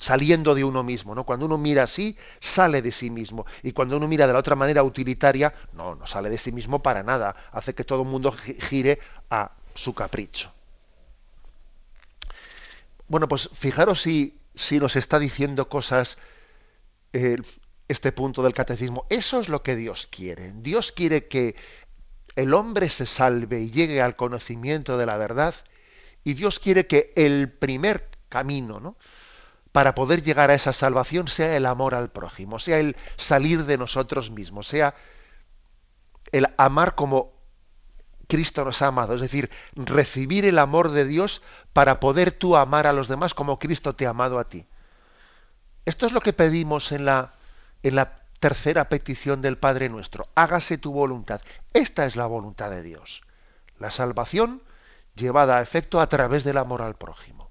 saliendo de uno mismo. ¿no? Cuando uno mira así, sale de sí mismo. Y cuando uno mira de la otra manera utilitaria, no, no sale de sí mismo para nada. Hace que todo el mundo gire a su capricho. Bueno, pues fijaros si, si nos está diciendo cosas eh, este punto del catecismo. Eso es lo que Dios quiere. Dios quiere que el hombre se salve y llegue al conocimiento de la verdad. Y Dios quiere que el primer camino, ¿no? Para poder llegar a esa salvación sea el amor al prójimo, sea el salir de nosotros mismos, sea el amar como Cristo nos ha amado, es decir, recibir el amor de Dios para poder tú amar a los demás como Cristo te ha amado a ti. Esto es lo que pedimos en la, en la tercera petición del Padre nuestro. Hágase tu voluntad. Esta es la voluntad de Dios. La salvación llevada a efecto a través del amor al prójimo.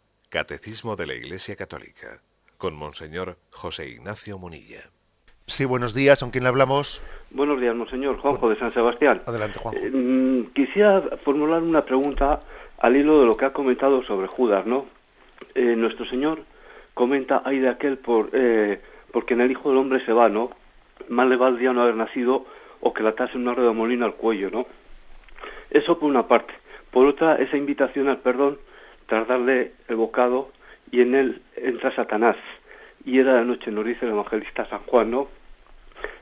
Catecismo de la Iglesia Católica con Monseñor José Ignacio Munilla. Sí, buenos días, ¿con quién le hablamos? Buenos días, Monseñor Juanjo de San Sebastián. Adelante, Juanjo. Eh, mm, quisiera formular una pregunta al hilo de lo que ha comentado sobre Judas, ¿no? Eh, nuestro Señor comenta, hay de aquel por, eh, porque en el Hijo del Hombre se va, ¿no? Mal le valdría no haber nacido o que la atase una rueda de molino al cuello, ¿no? Eso por una parte. Por otra, esa invitación al perdón tras darle el bocado y en él entra Satanás. Y era la noche, nos dice el evangelista San Juan, ¿no?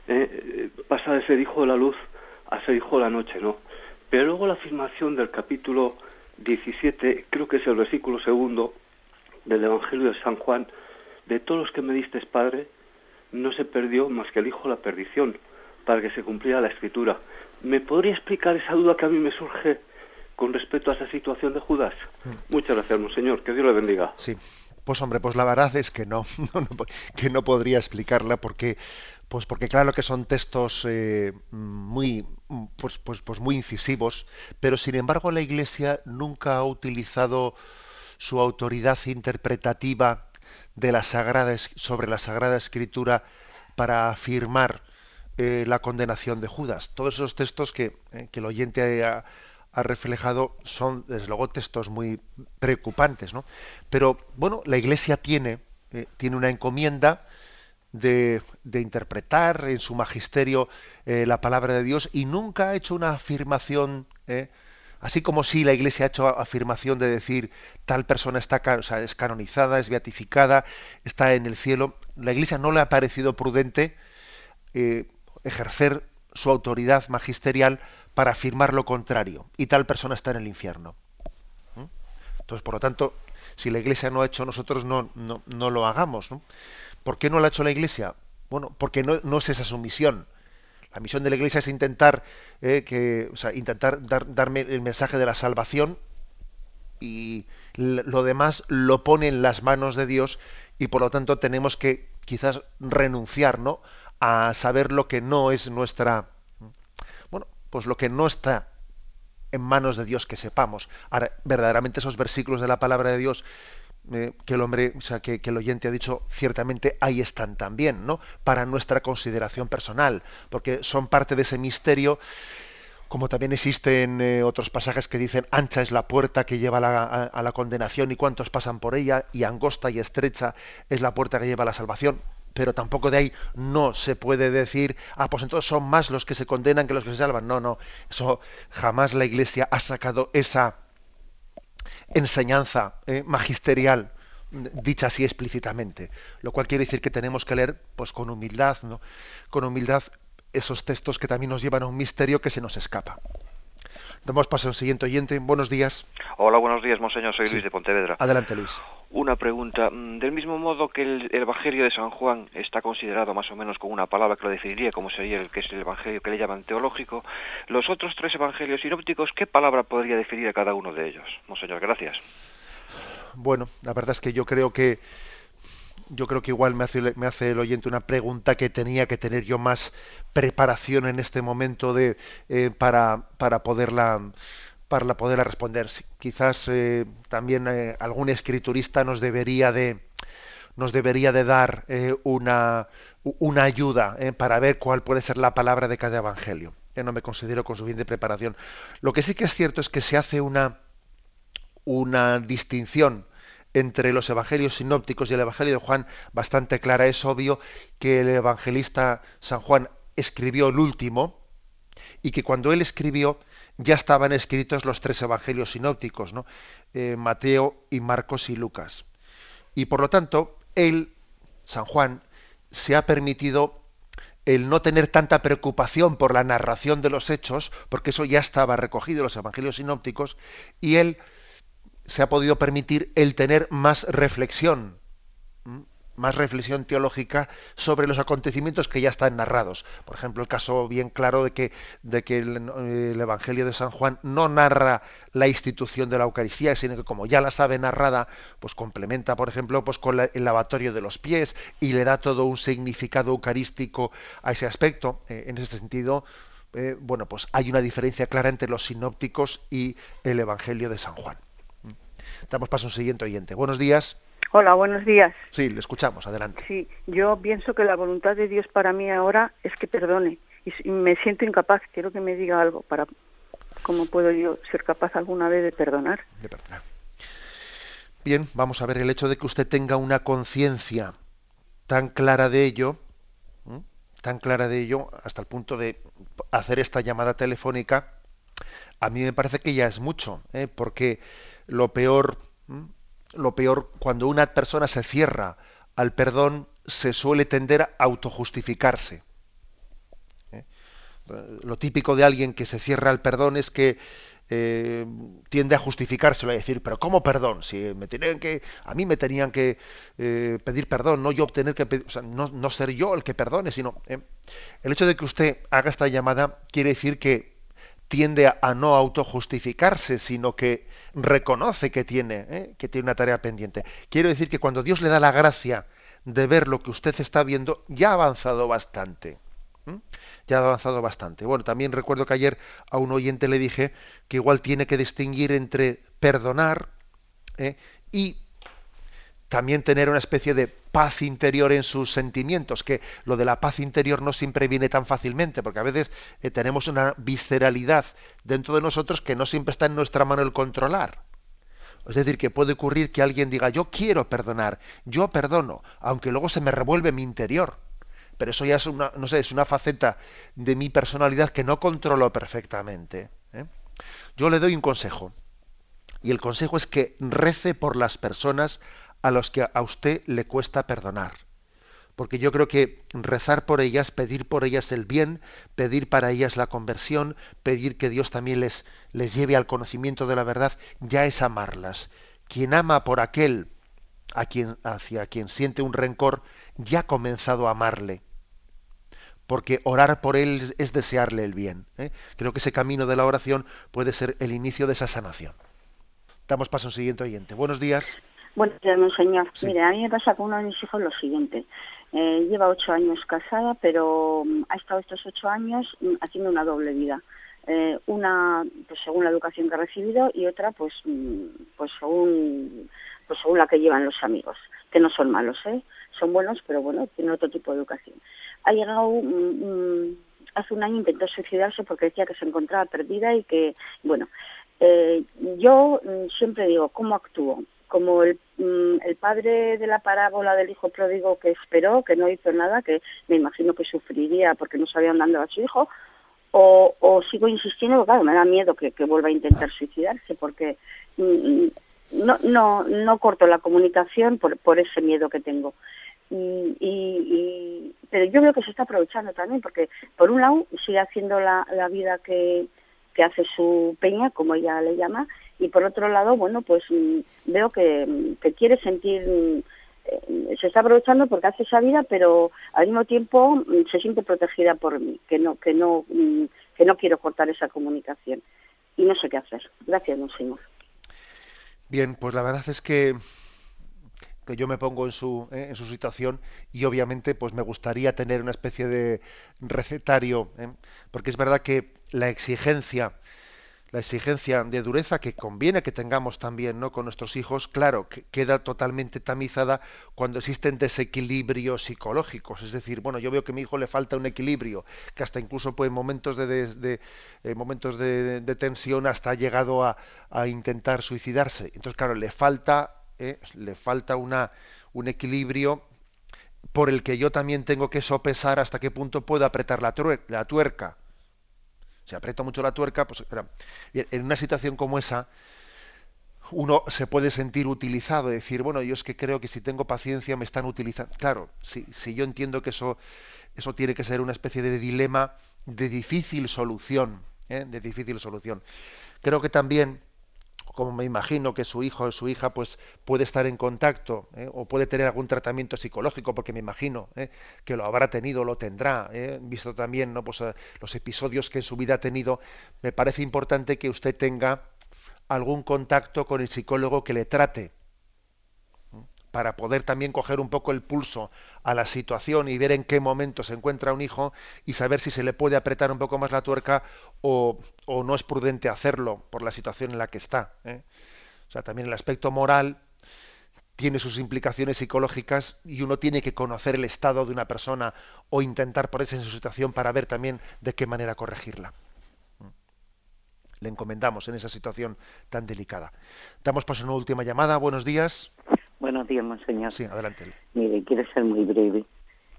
Eh, pasa de ser hijo de la luz a ser hijo de la noche, ¿no? Pero luego la afirmación del capítulo 17, creo que es el versículo segundo del Evangelio de San Juan, de todos los que me diste, Padre, no se perdió más que el Hijo de la perdición, para que se cumpliera la Escritura. ¿Me podría explicar esa duda que a mí me surge con respecto a esa situación de Judas? Mm. Muchas gracias, Monseñor. Que Dios le bendiga. Sí. Pues hombre, pues la verdad es que no, que no podría explicarla porque, pues porque claro que son textos eh, muy, pues, pues, pues muy incisivos, pero sin embargo la Iglesia nunca ha utilizado su autoridad interpretativa de la sagrada sobre la Sagrada Escritura para afirmar eh, la condenación de Judas. Todos esos textos que, eh, que el oyente ha, ha reflejado son, desde luego, textos muy preocupantes, ¿no? Pero, bueno, la Iglesia tiene, eh, tiene una encomienda de, de, interpretar en su magisterio eh, la palabra de Dios y nunca ha hecho una afirmación, eh, así como si la Iglesia ha hecho afirmación de decir tal persona está es canonizada, es beatificada, está en el cielo, la Iglesia no le ha parecido prudente ejercer su autoridad magisterial para afirmar lo contrario y tal persona está en el infierno. ¿Mm? Entonces, por lo tanto, si la Iglesia no ha hecho, nosotros no, no, lo hagamos. ¿no? ¿Por qué no lo ha hecho la Iglesia? Bueno, porque no, no es esa su misión. La misión de la Iglesia es intentar, eh, que, o sea, intentar dar, darme el mensaje de la salvación y lo demás lo pone en las manos de Dios y por lo tanto tenemos que quizás renunciar, ¿no? A saber lo que no es nuestra, pues lo que no está en manos de Dios que sepamos. Ahora, verdaderamente esos versículos de la palabra de Dios eh, que el hombre, o sea, que, el oyente ha dicho, ciertamente ahí están también, ¿no? Para nuestra consideración personal, porque son parte de ese misterio, como también existen eh, otros pasajes que dicen, ancha es la puerta que lleva a, la condenación y cuántos pasan por ella, y angosta y estrecha es la puerta que lleva a la salvación. Pero tampoco de ahí no se puede decir, ah, pues entonces son más los que se condenan que los que se salvan. No, no, eso jamás la Iglesia ha sacado esa, enseñanza eh, magisterial dicha así explícitamente, lo cual quiere decir que tenemos que leer pues con humildad, ¿no? Con humildad esos textos que también nos llevan a un misterio que se nos escapa. Damos paso al siguiente oyente. Buenos días. Hola, buenos días, monseñor. Soy Luis de Pontevedra. Adelante, Luis. Una pregunta. Mm, del mismo modo que el, Evangelio de San Juan está considerado más o menos con una palabra que lo definiría, como sería el que es el Evangelio que le llaman teológico, los otros tres Evangelios sinópticos, ¿qué palabra podría definir a cada uno de ellos? Monseñor, gracias. Bueno, la verdad es que yo creo que yo creo que igual me hace, el oyente una pregunta que tenía que tener yo más preparación en este momento de, eh, para, para poderla para poderla responder. Quizás eh, también eh, algún escriturista nos debería de nos debería de dar una, una ayuda para ver cuál puede ser la palabra de cada evangelio. Yo no me considero con suficiente preparación. Lo que sí que es cierto es que se hace una, una distinción entre los evangelios sinópticos y el evangelio de Juan bastante clara. Es obvio que el evangelista San Juan escribió el último y que cuando él escribió ya estaban escritos los tres evangelios sinópticos, ¿no? Eh, Mateo y Marcos y Lucas. Y por lo tanto, él, San Juan, se ha permitido el no tener tanta preocupación por la narración de los hechos, porque eso ya estaba recogido en los evangelios sinópticos, y él se ha podido permitir el tener más reflexión, más reflexión teológica sobre los acontecimientos que ya están narrados. Por ejemplo, el caso bien claro de que, que el, Evangelio de San Juan no narra la institución de la Eucaristía, sino que como ya la sabe narrada, pues complementa, por ejemplo, pues con el lavatorio de los pies y le da todo un significado eucarístico a ese aspecto. Eh, en ese sentido, eh, bueno, pues hay una diferencia clara entre los sinópticos y el Evangelio de San Juan. Damos paso a un siguiente oyente. Buenos días. Hola, buenos días. Sí, le escuchamos, adelante. Sí, yo pienso que la voluntad de Dios para mí ahora es que perdone y me siento incapaz, quiero que me diga algo para cómo puedo yo ser capaz alguna vez de perdonar. De perdonar. Bien, vamos a ver el hecho de que usted tenga una conciencia tan clara de ello, tan clara de ello, hasta el punto de hacer esta llamada telefónica, a mí me parece que ya es mucho, ¿eh? porque lo peor, lo peor, cuando una persona se cierra al perdón, se suele tender a autojustificarse. ¿Eh? Lo típico de alguien que se cierra al perdón es que eh, tiende a justificárselo, a decir, pero ¿cómo perdón? Si me tenían que, a mí me tenían que eh, pedir perdón, no yo obtener que, sea, no, no, ser yo el que perdone, sino el hecho de que usted haga esta llamada quiere decir que tiende a, no autojustificarse, sino que reconoce que tiene, ¿eh? que tiene una tarea pendiente. Quiero decir que cuando Dios le da la gracia de ver lo que usted está viendo, ya ha avanzado bastante. Ya ha avanzado bastante. Bueno, también recuerdo que ayer a un oyente le dije que igual tiene que distinguir entre perdonar ¿eh? y también tener una especie de paz interior en sus sentimientos, que lo de la paz interior no siempre viene tan fácilmente, porque a veces eh, tenemos una visceralidad dentro de nosotros que no siempre está en nuestra mano el controlar. Es decir, que puede ocurrir que alguien diga, yo quiero perdonar, yo perdono, aunque luego se me revuelve mi interior. Pero eso ya es una, no sé, es una faceta de mi personalidad que no controlo perfectamente. ¿eh? Yo le doy un consejo. Y el consejo es que rece por las personas a los que a usted le cuesta perdonar. Porque yo creo que rezar por ellas, pedir por ellas el bien, pedir para ellas la conversión, pedir que Dios también les, les lleve al conocimiento de la verdad, ya es amarlas. Quien ama por aquel a quien, hacia quien siente un rencor, ya ha comenzado a amarle. porque orar por él es desearle el bien. ¿eh? Creo que ese camino de la oración puede ser el inicio de esa sanación. Damos paso al siguiente oyente. Buenos días. Buenos días, señor. Mire, a mí me pasa con uno de mis hijos lo siguiente. Eh, lleva ocho años casada, pero mm, ha estado estos ocho años mm, haciendo una doble vida. Eh, una, pues según la educación que ha recibido, y otra, pues, mm, pues según, pues según la que llevan los amigos, que no son malos, ¿eh? Son buenos, pero bueno, tienen otro tipo de educación. Ha llegado hace un año intentó suicidarse porque decía que se encontraba perdida y que, bueno, eh, yo siempre digo, ¿cómo actúo? Como mm, el, padre de la parábola del hijo pródigo que esperó, que no hizo nada, que me imagino que sufriría porque no sabía dónde andaba su hijo, o, sigo insistiendo, claro, me da miedo que, vuelva a intentar suicidarse porque mm, no, no, no corto la comunicación por, por ese miedo que tengo. Y, pero yo veo que se está aprovechando también porque por un lado sigue haciendo la, la vida que, que hace su peña, como ella le llama, y por otro lado, bueno, pues mm, veo que, mm, que quiere sentir, mm, eh, se está aprovechando porque hace esa vida, pero al mismo tiempo se siente protegida por mí, que no, que no, que no quiero cortar esa comunicación y no sé qué hacer. Gracias, señor. Bien, pues la verdad es que que yo me pongo en su, eh, en su situación y obviamente pues me gustaría tener una especie de recetario, ¿eh? porque es verdad que la exigencia la exigencia de dureza que conviene que tengamos también ¿no? con nuestros hijos, claro, que queda totalmente tamizada cuando existen desequilibrios psicológicos. Es decir, bueno, yo veo que a mi hijo le falta un equilibrio, que hasta incluso pues, en momentos de, eh, momentos de, tensión hasta ha llegado a, intentar suicidarse. Entonces, claro, le falta, eh, le falta una, un equilibrio por el que yo también tengo que sopesar hasta qué punto puedo apretar la, la tuerca se aprieta mucho la tuerca, pues en una situación como esa, uno se puede sentir utilizado, decir, bueno, yo es que creo que si tengo paciencia me están utilizando. Claro, si, si yo entiendo que eso, eso tiene que ser una especie de dilema de difícil solución, ¿eh? de difícil solución. Creo que también como me imagino que su hijo o su hija pues puede estar en contacto ¿eh? o puede tener algún tratamiento psicológico porque me imagino ¿eh? que lo habrá tenido o lo tendrá ¿eh? visto también ¿no? pues, los episodios que en su vida ha tenido me parece importante que usted tenga algún contacto con el psicólogo que le trate para poder también coger un poco el pulso a la situación y ver en qué momento se encuentra un hijo y saber si se le puede apretar un poco más la tuerca o, no es prudente hacerlo por la situación en la que está. ¿eh? O sea, también el aspecto moral tiene sus implicaciones psicológicas y uno tiene que conocer el estado de una persona o intentar ponerse en su situación para ver también de qué manera corregirla. Le encomendamos en esa situación tan delicada. Damos paso a una última llamada. Buenos días. Buenos días, monseñor. Sí, adelante. Mire, quiero ser muy breve.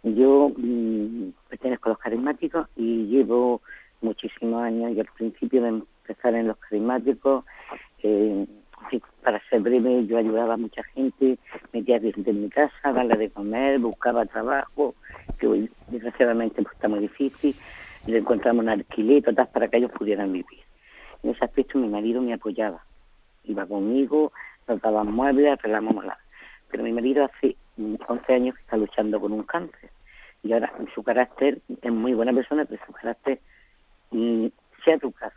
Yo mm, pertenezco a los carismáticos y llevo muchísimos años y al principio de empezar en los carismáticos, eh, para ser breve, yo ayudaba a mucha gente, metía gente en mi casa, darle de comer, buscaba trabajo, que hoy desgraciadamente pues, está muy difícil, le encontramos un alquiler, todas para que ellos pudieran vivir. En ese aspecto mi marido me apoyaba, iba conmigo, nos daban muebles, arreglamos la pero mi marido hace 11 años que está luchando con un cáncer y ahora su carácter es muy buena persona, pero su carácter mm, se ha trucado.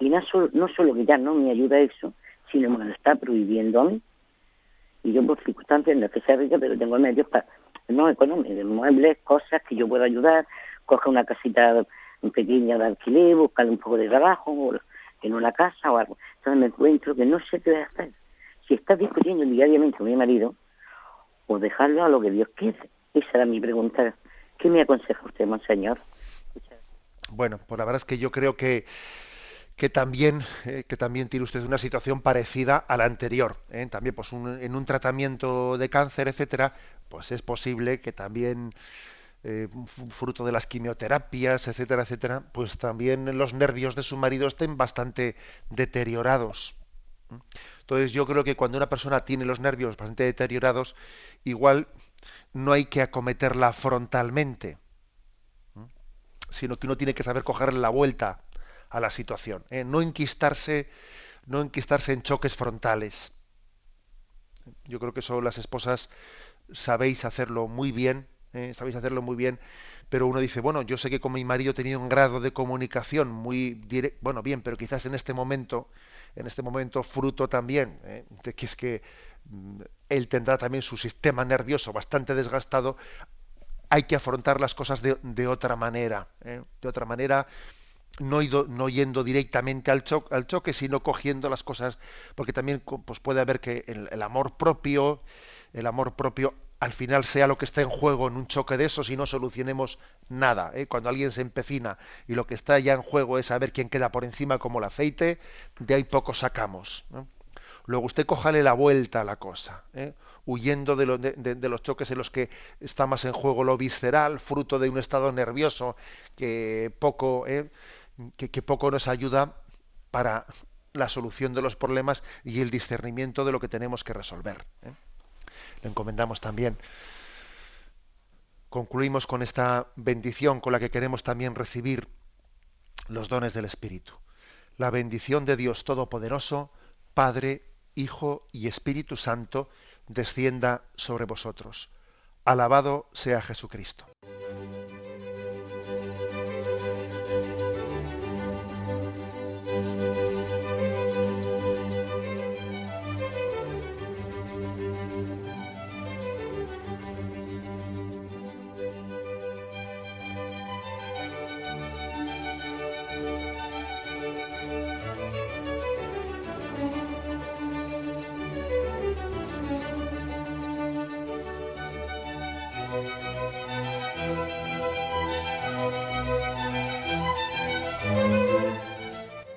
Y no solo, no solo que ya no me ayuda eso, sino que me lo está prohibiendo a mí. Y yo por circunstancias no es que sea rica, pero tengo medios para, no económicos, muebles, cosas que yo puedo ayudar, coger una casita pequeña de alquiler, buscarle un poco de trabajo en una casa o algo. Entonces me encuentro que no sé qué hacer. Si estás discutiendo diariamente con mi marido, o dejarlo a lo que Dios quiere. Esa era mi pregunta. ¿Qué me aconseja usted, monseñor? Bueno, pues la verdad es que yo creo que que también eh, que también tiene usted una situación parecida a la anterior. ¿eh? También, pues en un tratamiento de cáncer, etcétera, pues es posible que también eh, fruto de las quimioterapias, etcétera, etcétera, pues también los nervios de su marido estén bastante deteriorados. Entonces yo creo que cuando una persona tiene los nervios bastante deteriorados, igual no hay que acometerla frontalmente, sino que uno tiene que saber cogerle la vuelta a la situación, ¿eh? no enquistarse, no enquistarse en choques frontales. Yo creo que eso las esposas sabéis hacerlo muy bien, ¿eh? sabéis hacerlo muy bien, pero uno dice, bueno, yo sé que con mi marido tenía un grado de comunicación muy directo, bueno, bien, pero quizás en este momento, en este momento fruto también ¿eh? de que es que mm, él tendrá también su sistema nervioso bastante desgastado, hay que afrontar las cosas de, otra manera, ¿eh? de otra manera, no, no yendo directamente al, al, choque, sino cogiendo las cosas, porque también pues puede haber que el, amor propio, el amor propio al final sea lo que está en juego en un choque de esos y no solucionemos nada. ¿eh? Cuando alguien se empecina y lo que está ya en juego es saber quién queda por encima como el aceite, de ahí poco sacamos. Luego usted cojale la vuelta a la cosa, ¿eh? huyendo de, los choques en los que está más en juego lo visceral, fruto de un estado nervioso que poco... ¿eh? que, poco nos ayuda para la solución de los problemas y el discernimiento de lo que tenemos que resolver. Encomendamos también. Concluimos con esta bendición con la que queremos también recibir los dones del Espíritu. La bendición de Dios Todopoderoso, Padre, Hijo y Espíritu Santo, descienda sobre vosotros. Alabado sea Jesucristo.